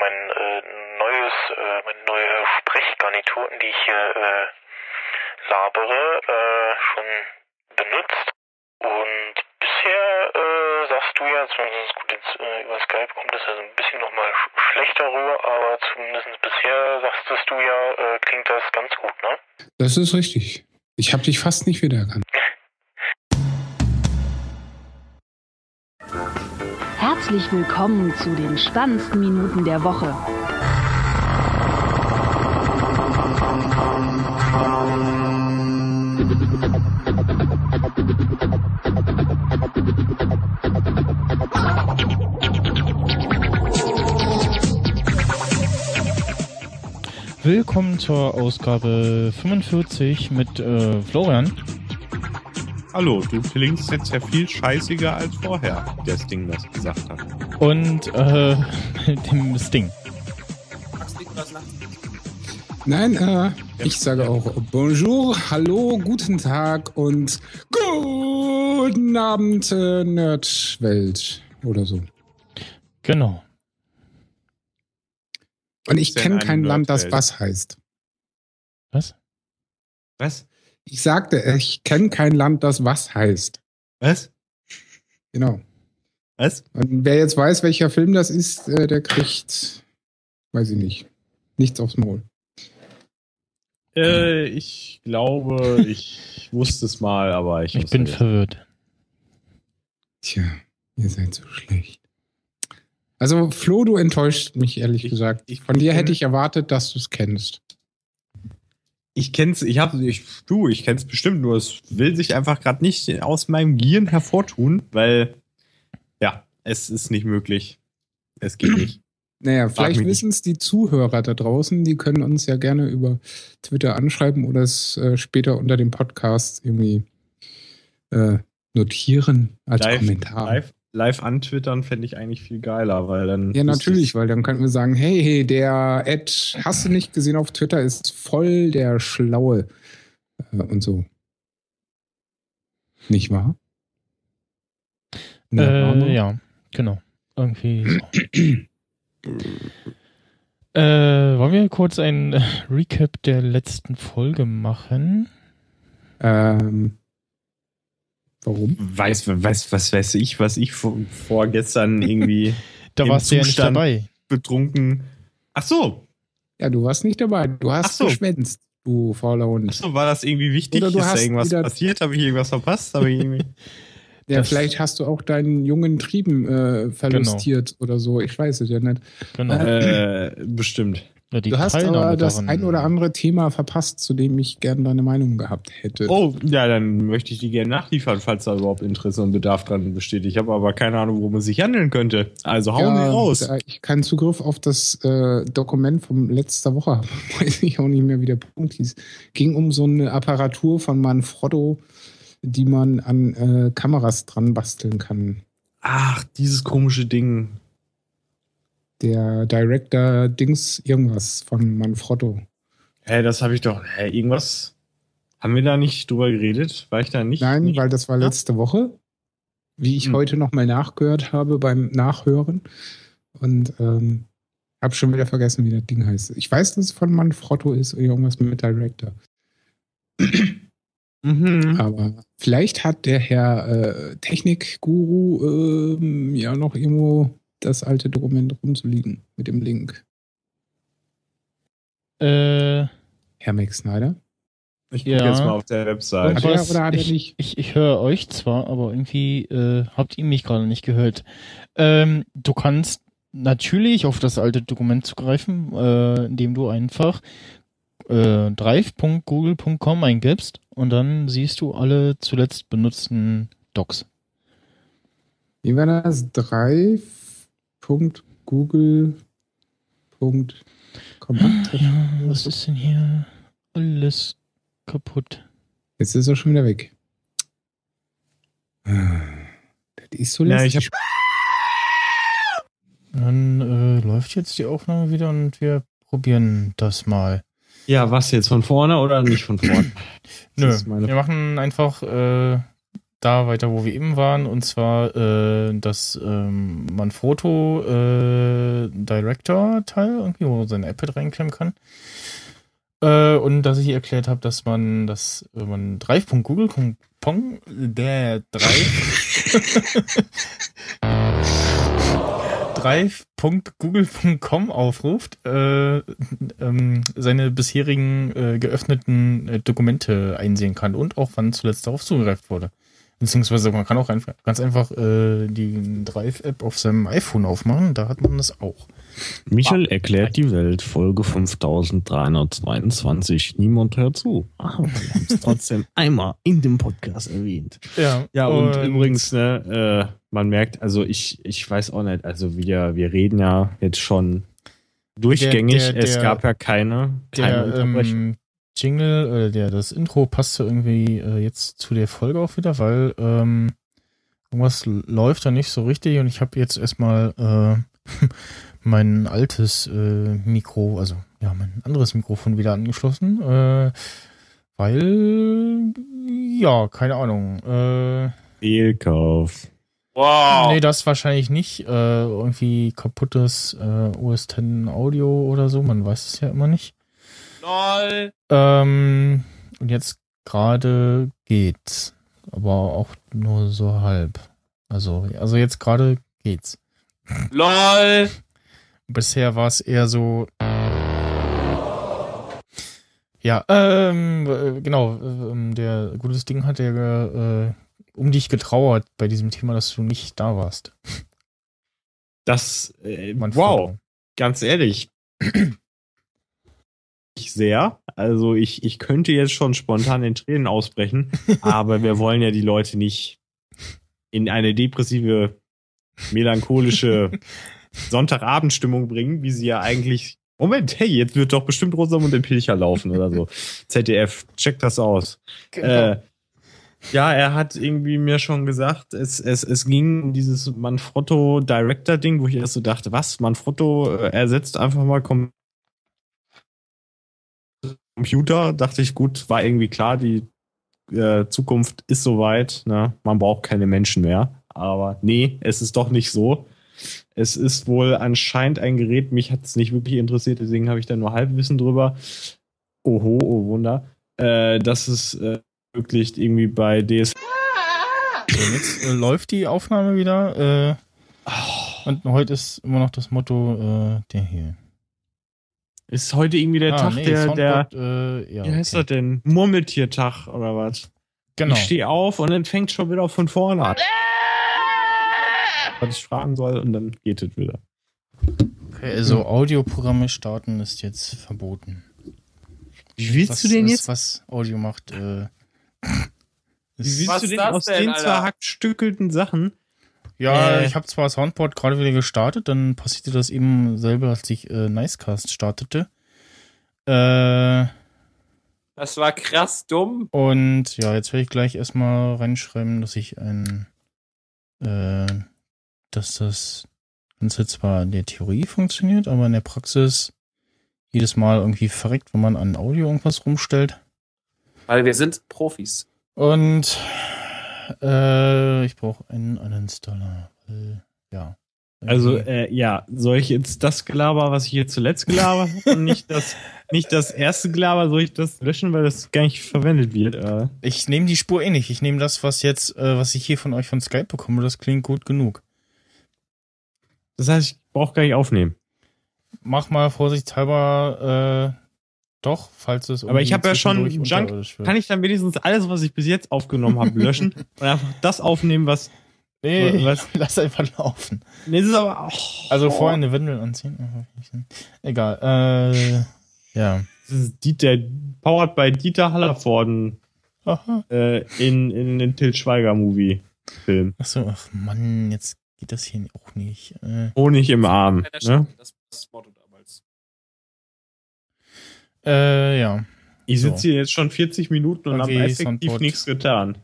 mein äh, neues, äh, meine neue Sprechgarnitur, die ich hier äh, labere, äh, schon benutzt. Und bisher äh, sagst du ja, zumindest gut jetzt äh, über Skype kommt das ja so ein bisschen nochmal sch schlechter rüber, aber zumindest bisher sagst du ja, äh, klingt das ganz gut, ne? Das ist richtig. Ich habe dich fast nicht wiedererkannt. Herzlich willkommen zu den spannendsten Minuten der Woche. Willkommen zur Ausgabe 45 mit äh, Florian. Hallo, du klingst jetzt ja viel scheißiger als vorher, das Ding das gesagt hat. Und äh, dem Sting. Nein, äh, ich sage auch Bonjour, hallo, guten Tag und guten Abend, äh, Nerdwelt oder so. Genau. Und ich kenne kein Land, das was heißt. Was? Was? Ich sagte, ich kenne kein Land, das was heißt. Was? Genau. Was? Und wer jetzt weiß, welcher Film das ist, äh, der kriegt, weiß ich nicht, nichts aufs Maul. Äh, ich glaube, ich wusste es mal, aber ich. Ich bin verwirrt. Tja, ihr seid so schlecht. Also, Flo, du enttäuscht mich ehrlich Ich- gesagt. ich- Von dir hätte ich erwartet, dass du es kennst. Ich kenn's, ich hab, ich, du, ich kenn's bestimmt, nur es will sich einfach gerade nicht aus meinem Gehirn hervortun, weil, ja, es ist nicht möglich. Es geht nicht. Naja, vielleicht wissen es die Zuhörer da draußen, die können uns ja gerne über Twitter anschreiben oder es äh, später unter dem Podcast irgendwie äh, notieren als Kommentar. live, live antwittern fände ich eigentlich viel geiler, weil dann. Ja, natürlich, ich- weil dann könnten wir sagen, hey, hey, der Ed, hast du nicht gesehen auf Twitter, ist voll der Schlaue äh, und so. Nicht wahr? Äh, ja, genau. Irgendwie so. äh, wollen wir kurz ein Recap der letzten Folge machen? Ähm, warum? Weiß, weiß, was weiß ich, was ich vor, vorgestern irgendwie Da warst du ja nicht dabei. betrunken. Ach so, Ja, du warst nicht dabei. Du hast Ach so. geschwänzt, du fauler ach Hund. so, war das irgendwie wichtig? Oder du ist da hast irgendwas wieder- passiert? Habe ich irgendwas verpasst? Habe ich irgendwie Ja, Das- vielleicht hast du auch deinen jungen Trieben äh, verlustiert oder so. Ich weiß es ja nicht. Genau. äh, bestimmt. Ja, die du hast Teilnahme aber das daran- ein oder andere Thema verpasst, zu dem ich gerne deine Meinung gehabt hätte. Oh, ja, dann möchte ich die gerne nachliefern, falls da überhaupt Interesse und Bedarf dran besteht. Ich habe aber keine Ahnung, worum es sich handeln könnte. Also hauen ja, wir raus. Ich keinen Zugriff auf das äh, Dokument von letzter Woche weiß ich auch nicht mehr, wie der Punkt hieß. Ging um so eine Apparatur von Manfrotto, die man an äh, Kameras dran basteln kann. Ach, dieses komische Ding. Der Director Dings irgendwas von Manfrotto. Hä, das habe ich doch. Hä, irgendwas. Haben wir da nicht drüber geredet? War ich da nicht? Nein, nicht? weil das war letzte Woche, wie ich Hm. heute nochmal nachgehört habe beim Nachhören. Und ähm, habe schon wieder vergessen, wie das Ding heißt. Ich weiß, dass es von Manfrotto ist oder irgendwas mit Director. Mhm. Aber vielleicht hat der Herr äh, Technikguru ähm, ja noch irgendwo das alte Dokument rumzuliegen mit dem Link. Äh, Herr Max Snyder? Ich gucke Ja. jetzt mal auf der Website. Hat er oder hat er ich, nicht? Ich, ich höre euch zwar, aber irgendwie äh, habt ihr mich gerade nicht gehört. Ähm, du kannst natürlich auf das alte Dokument zugreifen, äh, indem du einfach äh, drive.google.com eingibst und dann siehst du alle zuletzt benutzten Docs. Wie war das? Drive.google.com. Ja, was ist denn hier alles kaputt? Jetzt ist er schon wieder weg. Ah, Das ist so Ja, lästig. Dann äh, läuft jetzt die Aufnahme wieder und wir probieren das mal. Ja, was jetzt? Von vorne oder nicht von vorne? Nö, meine- wir machen einfach äh, da weiter, wo wir eben waren, und zwar äh, das ähm, Manfrotto äh, Director Teil, irgendwie, wo man sein iPad reinklemmen kann. Äh, und dass ich erklärt habe, dass man das, wenn man drive.google.com, der Drive drive.google.com aufruft, äh, ähm, seine bisherigen äh, geöffneten äh, Dokumente einsehen kann und auch wann zuletzt darauf zugegreift wurde. Beziehungsweise man kann auch einfach, ganz einfach äh, die Drive-App auf seinem iPhone aufmachen, da hat man das auch. Michael erklärt die Welt, Folge 5322. Niemand hört zu. Aber wir haben es trotzdem einmal in dem Podcast erwähnt. Ja, Ja, und, übrigens, ne, äh, man merkt, also ich, ich weiß auch nicht, also wir, wir reden ja jetzt schon durchgängig. Der- der- es der- gab ja keine, keine der Unterbrechung. ähm, Jingle, äh, der, das Intro passte irgendwie äh, jetzt zu der Folge auch wieder, weil ähm, irgendwas läuft da nicht so richtig und ich habe jetzt erstmal äh, mein altes äh, Mikro, also ja, mein anderes Mikrofon wieder angeschlossen, äh, weil, ja, keine Ahnung. Äh, Fehlkauf. Wow. Nee, das wahrscheinlich nicht. Äh, irgendwie kaputtes äh, OS X Audio oder so, man weiß es ja immer nicht. Lol. Ähm, und jetzt gerade geht's. Aber auch nur so halb. Also, also jetzt gerade geht's. Lol. Bisher war es eher so. Ja, ähm, äh, genau. Ähm, der gutes Ding hat ja äh, um dich getrauert bei diesem Thema, dass du nicht da warst. Das, äh, wow, ganz ehrlich. Sehr. Also ich, ich könnte jetzt schon spontan in Tränen ausbrechen, aber wir wollen ja die Leute nicht in eine depressive, melancholische Sonntagabendstimmung bringen, wie sie ja eigentlich. Moment, hey, jetzt wird doch bestimmt Rosamund im Pilcher laufen oder so. ZDF, check das aus. Äh, ja, er hat irgendwie mir schon gesagt, es, es, es ging um dieses Manfrotto Director Ding, wo ich erst so dachte, was? Manfrotto äh, ersetzt einfach mal Com Computer. Dachte ich, gut, war irgendwie klar, die äh, Zukunft ist soweit, ne? man braucht keine Menschen mehr. Aber nee, es ist doch nicht so. Es ist wohl anscheinend ein Gerät, mich hat es nicht wirklich interessiert, deswegen habe ich da nur Halbwissen drüber. Oho, oh Wunder. Äh, dass es äh, wirklich irgendwie bei DS So, jetzt äh, läuft die Aufnahme wieder. Äh, und heute ist immer noch das Motto äh, der hier. Ist heute irgendwie der Ah, Tag nee, der, der, Soundboard, äh, ja, wie heißt okay. das denn? Murmeltiertag oder was? Genau. Ich stehe auf und dann fängt schon wieder von vorne an. Was ich fragen soll und dann geht es wieder. Okay, also Audioprogramme starten ist jetzt verboten. Wie willst was, du denn jetzt? Was Audio macht, äh, Wie willst Was du denn aus denn, den Alter? zerhackstückelten Sachen? Ja, äh, ich habe zwar Soundboard gerade wieder gestartet, dann passierte das eben selber, als ich äh, Nicecast startete. Äh, Das war krass dumm. Und ja, jetzt werde ich gleich erstmal reinschreiben, dass ich ein, äh, dass das Ganze zwar in der Theorie funktioniert, aber in der Praxis jedes Mal irgendwie verreckt, wenn man an Audio irgendwas rumstellt. Weil wir sind Profis. Und äh, ich brauche einen Uninstaller. Weil, ja. Also, äh, ja, soll ich jetzt das Gelaber, was ich hier zuletzt gelabert habe, und nicht das, nicht das erste Gelaber, soll ich das löschen, weil das gar nicht verwendet wird? Äh, ich nehme die Spur eh nicht. Ich nehme das, was jetzt, äh, was ich hier von euch von Skype bekomme. Das klingt gut genug. das heißt, ich brauche gar nicht aufnehmen. mach mal vorsichtshalber äh, doch, falls es Aber ich irgendwie hab ja schon Junk-. Kann ich dann wenigstens alles, was ich bis jetzt aufgenommen habe, löschen und einfach das aufnehmen, was. nee, was- lass einfach laufen. Nee, das ist aber. Oh, Also vorher eine Windel anziehen. Egal. Äh, ja. Das ist Dieter, powered by Dieter Hallervorden äh, in, in den Til Schweiger Movie Film. Achso, ach Mann, jetzt geht das hier auch nicht. Äh, Honig im Arm. Ne? Das das Motto. Äh ja. Ich So. sitze hier jetzt schon 40 Minuten und habe Okay, effektiv Soundboard. nichts getan.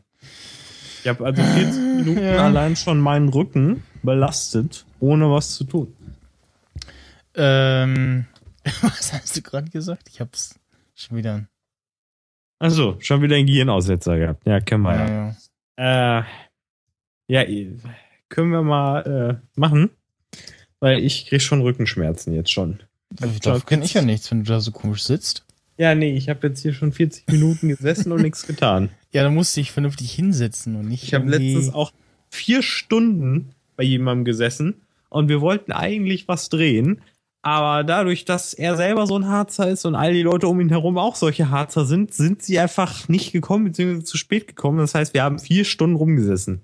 Ich habe also 40 Minuten Ja. allein schon meinen Rücken belastet, ohne was zu tun. Ähm, was hast du gerade gesagt? Ich hab's schon wieder. Also, schon wieder ein Gehirnaussetzer gehabt. Ja, kennen wir Ja, ja. ja. Äh, ja, können wir mal äh, machen. Weil ich krieg schon Rückenschmerzen jetzt schon. Da kenne ich ja nichts, wenn du da so komisch sitzt. Ja, nee, ich habe jetzt hier schon 40 Minuten gesessen und nichts getan. Ja, da musst du dich vernünftig hinsetzen und nicht. Ich habe irgendwie- letztens auch vier Stunden bei jemandem gesessen und wir wollten eigentlich was drehen, aber dadurch, dass er selber so ein Harzer ist und all die Leute um ihn herum auch solche Harzer sind, sind sie einfach nicht gekommen, beziehungsweise zu spät gekommen. Das heißt, wir haben vier Stunden rumgesessen.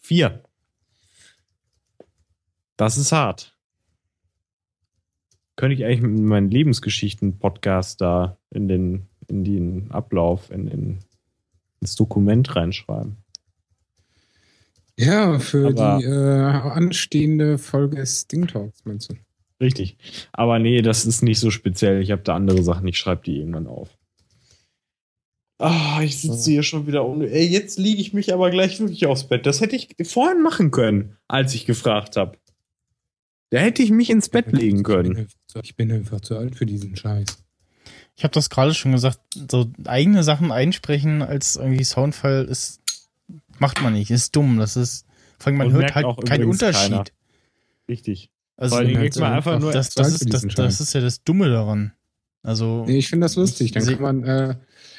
Vier. Das ist hart. Könnte ich eigentlich mit meinem Lebensgeschichten-Podcast da in den, in den Ablauf, in den, ins Dokument reinschreiben. Ja, für Aber- die äh, anstehende Folge Sting Talks, meinst du? Richtig. Aber nee, das ist nicht so speziell. Ich habe da andere Sachen. Ich schreibe die irgendwann auf. Ah, ich sitze hier schon wieder um. Ey, jetzt liege ich mich aber gleich wirklich aufs Bett. Das hätte ich vorhin machen können, als ich gefragt habe. Da hätte ich mich ins Bett legen Ich bin, können. ich bin einfach zu alt für diesen Scheiß. Ich habe das gerade schon gesagt, so eigene Sachen einsprechen als irgendwie Soundfile ist macht man nicht, ist dumm. Das ist, vor allem man Und hört halt auch keinen Unterschied. keiner. Richtig. Also Vor Dingen halt man einfach nur. das, das, ist, das, das ist ja das Dumme daran. Also Nee, ich finde das lustig. Dann kann man, äh,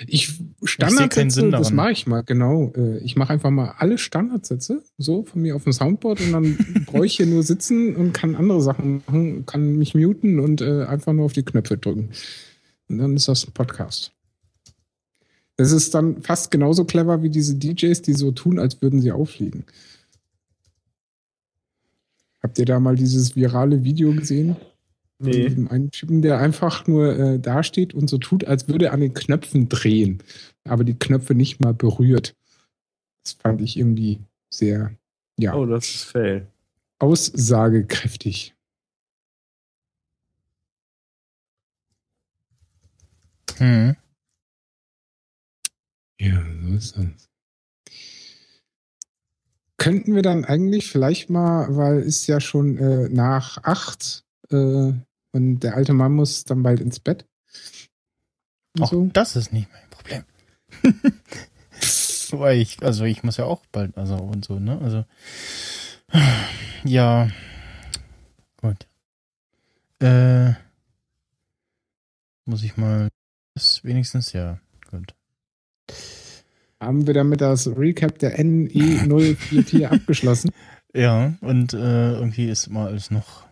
ich Standardsätze, das mache ich mal, genau. Äh, ich mache einfach mal alle Standardsätze so von mir auf dem Soundboard und dann brauche ich hier nur sitzen und kann andere Sachen machen, kann mich muten und äh, einfach nur auf die Knöpfe drücken. Und dann ist das ein Podcast. Das ist dann fast genauso clever wie diese DJs, die so tun, als würden sie auffliegen. Habt ihr da mal dieses virale Video gesehen? Von Nee. diesem einen Typen, der einfach nur äh, dasteht und so tut, als würde er an den Knöpfen drehen, aber die Knöpfe nicht mal berührt. Das fand ich irgendwie sehr, ja, Oh, das ist fail. aussagekräftig. hm. Ja, so ist das. Könnten wir dann eigentlich vielleicht mal, weil ist ja schon äh, nach acht äh, und der alte Mann muss dann bald ins Bett. Und auch so. das ist nicht mein Problem. Weil ich, also ich muss ja auch bald, also und so, ne? Also ja, gut. Äh, muss ich mal, das wenigstens ja, gut. Haben wir damit das Recap der E NE044 abgeschlossen? Ja, und äh, irgendwie ist immer alles noch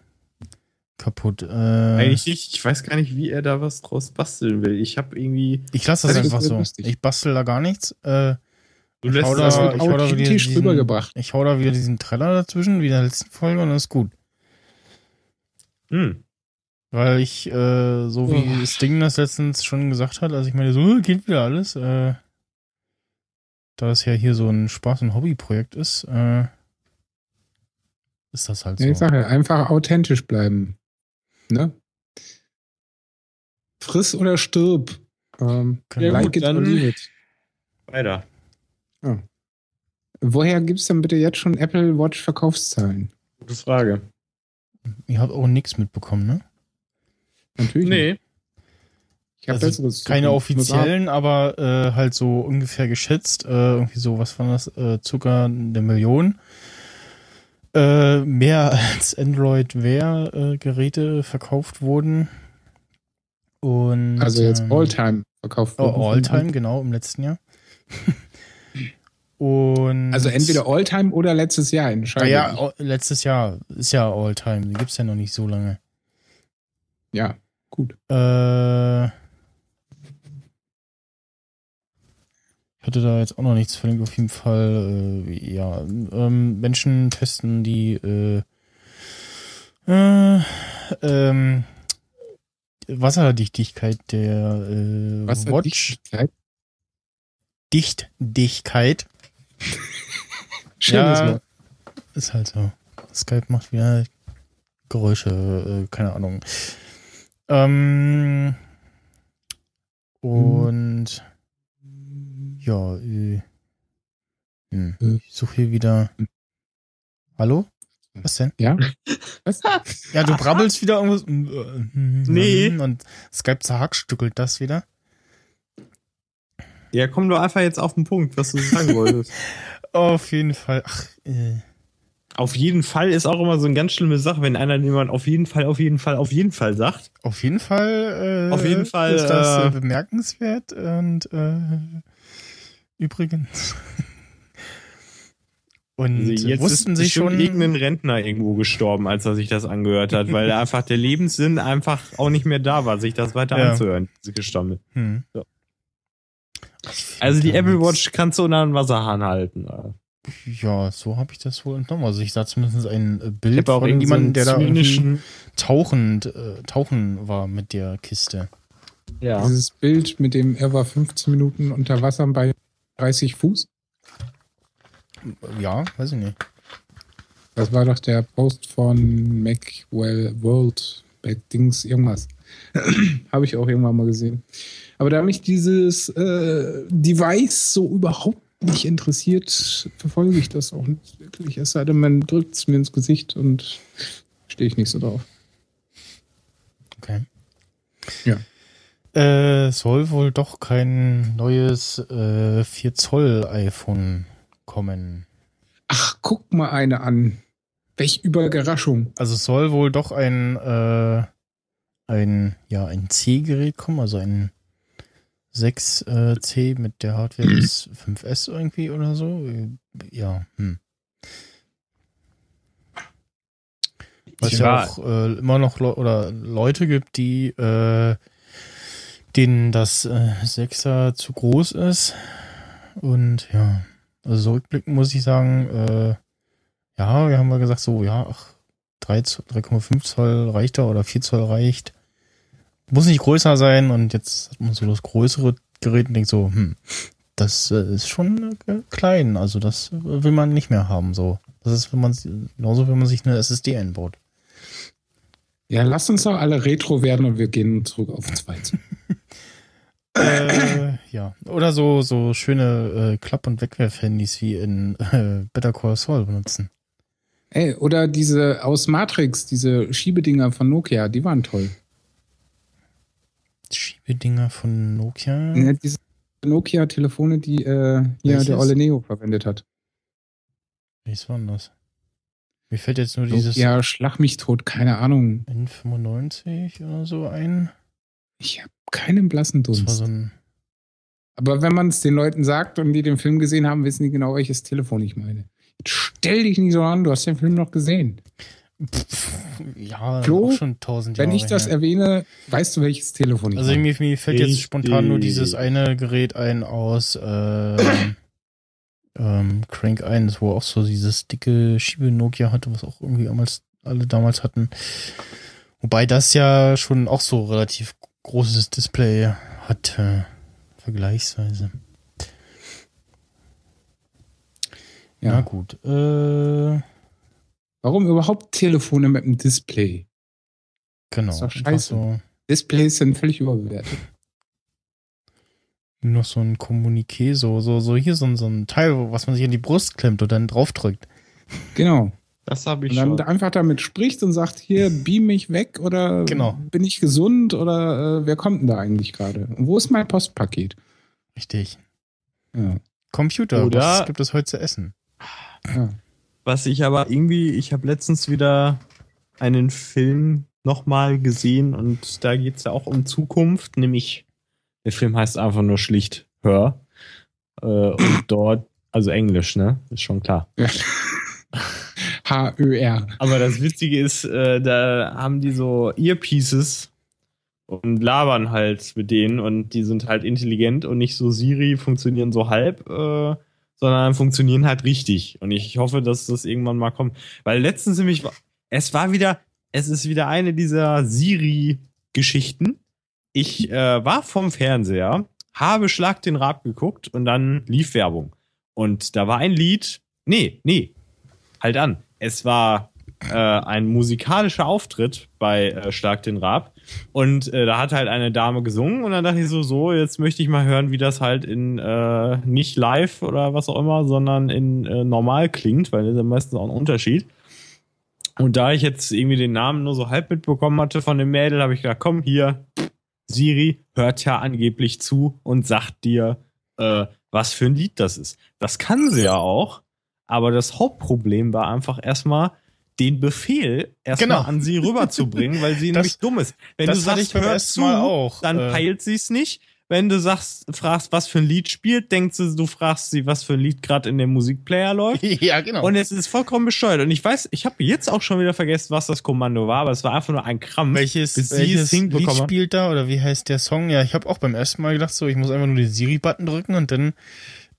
kaputt. Äh, Eigentlich nicht. Ich weiß gar nicht, wie er da was draus basteln will. Ich habe irgendwie. ich lasse das Das einfach so. lustig. Ich bastel da gar nichts. Äh, Du Ich lässt hau das da- ich hau da wieder diesen- rübergebracht. ich hau da wieder diesen Treller dazwischen, wie in der letzten Folge, und das ist gut. Hm. Weil ich, äh, so wie Oh. Sting das letztens schon gesagt hat, als ich meine, so, äh, geht wieder alles, äh, da es ja hier so ein Spaß- und Hobbyprojekt ist, äh, ist das halt so. Ich sage, einfach authentisch bleiben. Ne? Friss oder stirb. Ähm. Ja, like gut, it dann- it. Weiter. Woher gibt es denn bitte jetzt schon Apple Watch Verkaufszahlen? Gute Frage. Ihr habt auch nichts mitbekommen, ne? Natürlich. nicht. Nee. Ich habe Also besseres. Keine offiziellen, aber äh, halt so ungefähr geschätzt. Äh, irgendwie so, was war das? Äh, Zucker der Million. Äh, mehr als Android Wear äh, Geräte verkauft wurden. Und, Also jetzt ähm, Alltime verkauft. Oh, worden. Alltime, genau, im letzten Jahr. Und Also entweder Alltime oder letztes Jahr entscheide naja, ich. all- letztes Jahr ist ja Alltime, die gibt's ja noch nicht so lange. Ja, gut. Äh, ich hatte da jetzt auch noch nichts verlinkt, auf jeden Fall. Äh, ja, ähm, Menschen testen die äh, äh, ähm, Wasserdichtigkeit der äh, Was hat Watch. Dichtigkeit? Dichtdigkeit. Schönes Ja. Wort. Ist halt so. Skype macht wieder Geräusche, äh, keine Ahnung. Ähm, und ja, äh, hm, Äh. ich suche hier wieder. Hallo? Was denn? Ja? Was? Ja, du brabbelst wieder irgendwas. hm, Nee. Und Skype zerhackstückelt das wieder. Ja, komm doch einfach jetzt auf den Punkt, was du sagen wolltest. Auf jeden Fall. Ach, äh. Auf jeden Fall ist auch immer so eine ganz schlimme Sache, wenn einer jemand auf jeden Fall, auf jeden Fall, auf jeden Fall sagt. Auf jeden Fall, äh, Auf jeden Fall, ist das äh, äh, bemerkenswert und äh, übrigens. Und Also Jetzt wussten ist Sie schon, irgendein Rentner irgendwo gestorben, als er sich das angehört hat, weil einfach der Lebenssinn einfach auch nicht mehr da war, sich das weiter Ja. anzuhören, diese Gestammel. hm. Find Also die Apple. Watch kannst du unter den Wasserhahn halten. Ja, so habe ich das wohl entnommen. Also ich sah zumindest ein äh, Ich Bild von so jemandem, der da irgendwie tauchend, äh, tauchen war mit der Kiste. ja. Dieses Bild mit dem, er war 15 Minuten unter Wasser bei 30 Fuß. Ja, weiß ich nicht. Das war doch der Post von Macwell World, Back Dings, irgendwas. Habe ich auch irgendwann mal gesehen. Aber da mich dieses äh, Device so überhaupt nicht interessiert, verfolge ich das auch nicht wirklich. Es sei denn, man drückt es mir ins Gesicht und stehe ich nicht so drauf. Okay. Ja. Äh, soll wohl doch kein neues äh, 4 Zoll iPhone kommen. Ach, guck mal eine an. Welch Überraschung. Also es soll wohl doch ein äh, ein ja ein C-Gerät kommen, also ein 6C mit der Hardware des 5S irgendwie oder so. Äh, Ja, hm. Weil es ja auch äh, immer noch Le oder Leute gibt, die äh, denen das äh, Sechser zu groß ist. Und ja, also so rückblickend muss ich sagen, äh, ja, wir haben mal gesagt, so, ja, ach, 3 Zoll- 3,5 Zoll reicht da oder 4 Zoll reicht. Muss nicht größer sein und jetzt hat man so das größere Gerät und denkt so, hm, das äh, ist schon äh, klein, also das will man nicht mehr haben, so. Das ist, wenn man, genauso, wenn man sich eine SSD einbaut. Ja, lass uns doch alle Retro werden und wir gehen zurück auf zwei. Äh, ja. Oder so, so schöne äh, Klapp- und Wegwerf-Handys wie in äh, Better Call Saul benutzen. Ey, oder diese aus Matrix, diese Schiebedinger von Nokia, die waren toll. Schiebedinger von Nokia. Ja, diese Nokia-Telefone, die äh, Welches? der Olle Neo verwendet hat. Welches war denn das? Mir fällt jetzt nur dieses Ja, schlag mich tot, keine Ahnung. N95 oder so ein. Ich habe keinen blassen Das war Dunst. so ein. Aber wenn man es den Leuten sagt und die den Film gesehen haben, wissen die genau, welches Telefon ich meine. Jetzt stell dich nicht so an, du hast den Film noch gesehen. Pff, ja, Flo, auch schon tausend Wenn Jahre ich das her. erwähne, weißt du, welches Telefon ich Also meine. mir, mir fällt jetzt Richtig. spontan nur dieses eine Gerät ein aus ähm, ähm, Crank 1, wo auch so dieses dicke Schiebe-Nokia hatte, was auch irgendwie damals, alle damals hatten. Wobei das ja schon auch so relativ großes Display hatte, vergleichsweise. Ja. Na gut. Äh, Warum überhaupt Telefone mit einem Display? genau. Ist doch scheiße. So, Displays sind völlig überbewertet. nur noch so ein Kommuniqué, so, so, so hier so, ein- so ein Teil, was man sich an die Brust klemmt und dann draufdrückt. Genau. Das habe ich Und dann schon. einfach damit spricht und sagt, hier, beam mich weg oder Genau. bin ich gesund oder äh, wer kommt denn da eigentlich gerade? Und wo ist mein Postpaket? Richtig. Ja. Computer, Oder- was gibt es heute zu essen? ja. Was ich aber irgendwie, ich habe letztens wieder einen Film nochmal gesehen und da geht's ja auch um Zukunft, nämlich der Film heißt einfach nur schlicht Hör. Äh, und dort, also Englisch, ne? Ist schon klar. H-Ö-R. Aber das Witzige ist, äh, da haben die so Earpieces und labern halt mit denen und die sind halt intelligent und nicht so Siri, funktionieren so halb, äh, sondern funktionieren halt richtig. Und ich hoffe, dass das irgendwann mal kommt. Weil letztens nämlich, es war wieder, es ist wieder eine dieser Siri-Geschichten. Ich äh, war vom Fernseher, habe Schlag den Rab geguckt und dann lief Werbung. Und da war ein Lied, nee, nee, halt an. Es war äh, ein musikalischer Auftritt bei äh, Schlag den Rab. Und äh, da hat halt eine Dame gesungen und dann dachte ich so, so, jetzt möchte ich mal hören, wie das halt in äh, nicht live oder was auch immer, sondern in äh, normal klingt, weil das ist ja meistens auch ein Unterschied. Und da ich jetzt irgendwie den Namen nur so halb mitbekommen hatte von dem Mädel, habe ich gedacht, komm hier, Siri hört ja angeblich zu und sagt dir, äh, was für ein Lied das ist. Das kann sie ja auch, aber das Hauptproblem war einfach erstmal, den Befehl erstmal Genau. an sie rüberzubringen, weil sie Das- nämlich dumm ist. Wenn du sagst, hör zu, auch, dann äh. peilt sie es nicht. Wenn du sagst, fragst, was für ein Lied spielt, denkt sie, du fragst sie, was für ein Lied gerade in dem Musikplayer läuft. ja, genau. Und es ist vollkommen bescheuert. Und ich weiß, ich habe jetzt auch schon wieder vergessen, was das Kommando war, aber es war einfach nur ein Krampf. welches welches Lied spielt da oder wie heißt der Song? Ja, ich habe auch beim ersten Mal gedacht, so ich muss einfach nur den Siri-Button drücken und dann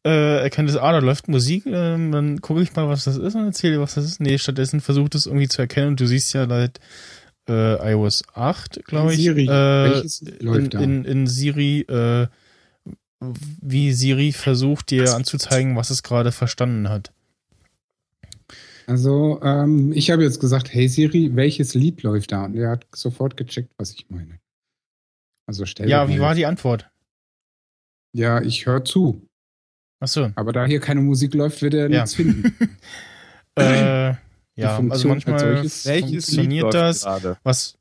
äh, erkennt es, ah, da läuft Musik, ähm, dann gucke ich mal, was das ist und erzähle, was das ist. Nee, stattdessen versucht es irgendwie zu erkennen und du siehst ja seit äh, iOS 8, glaube ich, Siri, äh, welches in, läuft da? in, in Siri, äh, wie Siri versucht dir anzuzeigen, was es gerade verstanden hat. Also, ähm, ich habe jetzt gesagt, hey Siri, welches Lied läuft da? Und er hat sofort gecheckt, was ich meine. Also stell Ja, dir wie war die Antwort? Ja, ich höre zu. Achso. Aber da hier keine Musik läuft, wird er Ja. nichts finden. Äh, ja, Funktion also als manchmal Lied funktioniert das. gerade? Was,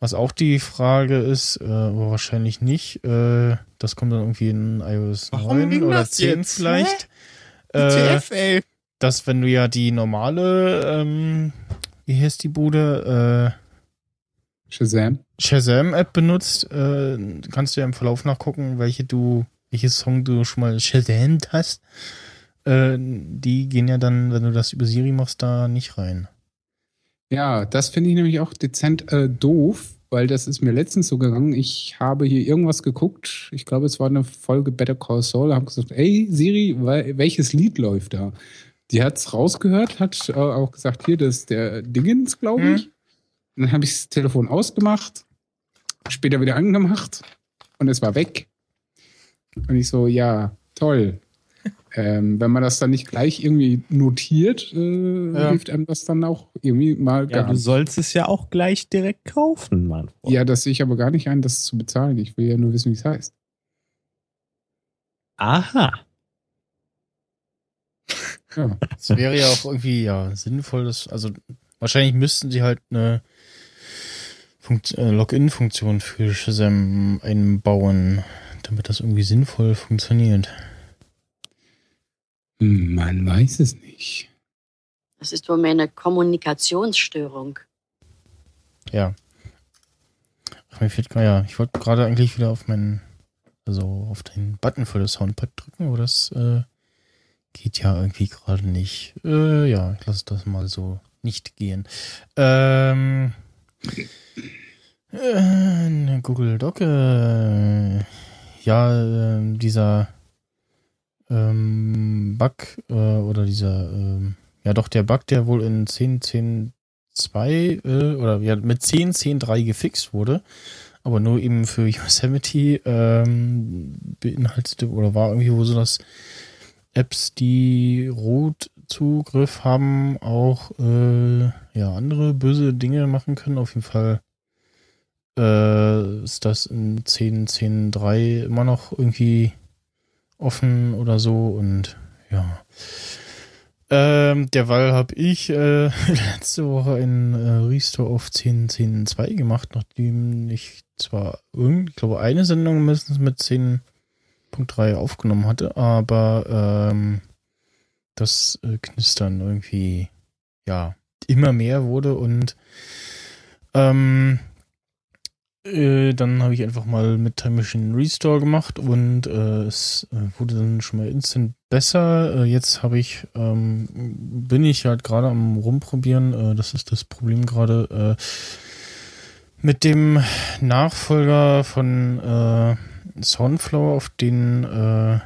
was auch die Frage ist, äh, aber wahrscheinlich nicht. Äh, das kommt dann irgendwie in iOS Warum 9 ging oder das 10 jetzt? vielleicht. Äh, WTF, ey. dass wenn du ja die normale, ähm, wie heißt die Bude, äh, Shazam. Shazam-App benutzt, äh, kannst du ja im Verlauf nachgucken, welche du, welches Song du schon mal Shazamt hast. Äh, die gehen ja dann, wenn du das über Siri machst, da nicht rein. Ja, das finde ich nämlich auch dezent äh, doof, weil das ist mir letztens so gegangen. Ich habe hier irgendwas geguckt. Ich glaube, es war eine Folge Better Call Saul. Habe gesagt, ey Siri, wel- welches Lied läuft da? Die hat es rausgehört, hat äh, auch gesagt, hier, das ist der Dingens, glaube Hm. ich. Und dann habe ich das Telefon ausgemacht, später wieder angemacht und es war weg. Und ich so, ja, toll. Ähm, wenn man das dann nicht gleich irgendwie notiert, äh, Ja. hilft einem das dann auch irgendwie mal Ja, gar du nicht. sollst es ja auch gleich direkt kaufen, Mann. Ja, das sehe ich aber gar nicht ein, das zu bezahlen. Ich will ja nur wissen, wie es heißt. Aha. Ja. Es wäre ja auch irgendwie ja sinnvoll, dass, also wahrscheinlich müssten sie halt eine Funkt äh, Login-Funktion für Shazam einbauen, damit das irgendwie sinnvoll funktioniert. Man weiß es nicht. Das ist wohl mehr eine Kommunikationsstörung. Ja. Ach, mir fehlt gerade, ja, ich wollte gerade eigentlich wieder auf meinen, also auf den Button für das Soundpad drücken, aber das äh, geht ja irgendwie gerade nicht. Äh, ja, ich lasse das mal so nicht gehen. Ähm, äh, Google Doc, äh, ja, äh, dieser ähm, Bug äh, oder dieser, ähm, ja doch, der Bug, der wohl in 10.10 2 äh, oder ja, mit 10, 10, 3 gefixt wurde, aber nur eben für Yosemite ähm, beinhaltete oder war irgendwie wo so, dass Apps, die Root-Zugriff haben, auch äh, ja andere böse Dinge machen können. Auf jeden Fall äh, ist das in 10, 10, 3 immer noch irgendwie offen oder so und ja. Ähm, derweil habe ich äh, letzte Woche einen äh, Restore auf 10.10.2 gemacht, nachdem ich zwar irgendwie, ich glaube, eine Sendung mindestens mit 10.3 aufgenommen hatte, aber ähm, das äh, Knistern irgendwie, ja, immer mehr wurde und ähm, äh, dann habe ich einfach mal mit Time Machine Restore gemacht und äh, es äh, wurde dann schon mal instant besser. Äh, jetzt habe ich, ähm, bin ich halt gerade am rumprobieren. Das ist das Problem gerade mit dem Nachfolger von äh, Soundflower, auf den äh,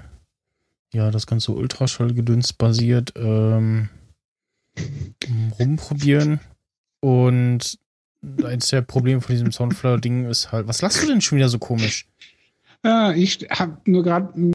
ja das ganze Ultraschallgedöns basiert, ähm, rumprobieren und eins der Probleme von diesem Soundflower-Ding ist halt, was lachst du denn schon wieder so komisch? Ja, ich habe nur gerade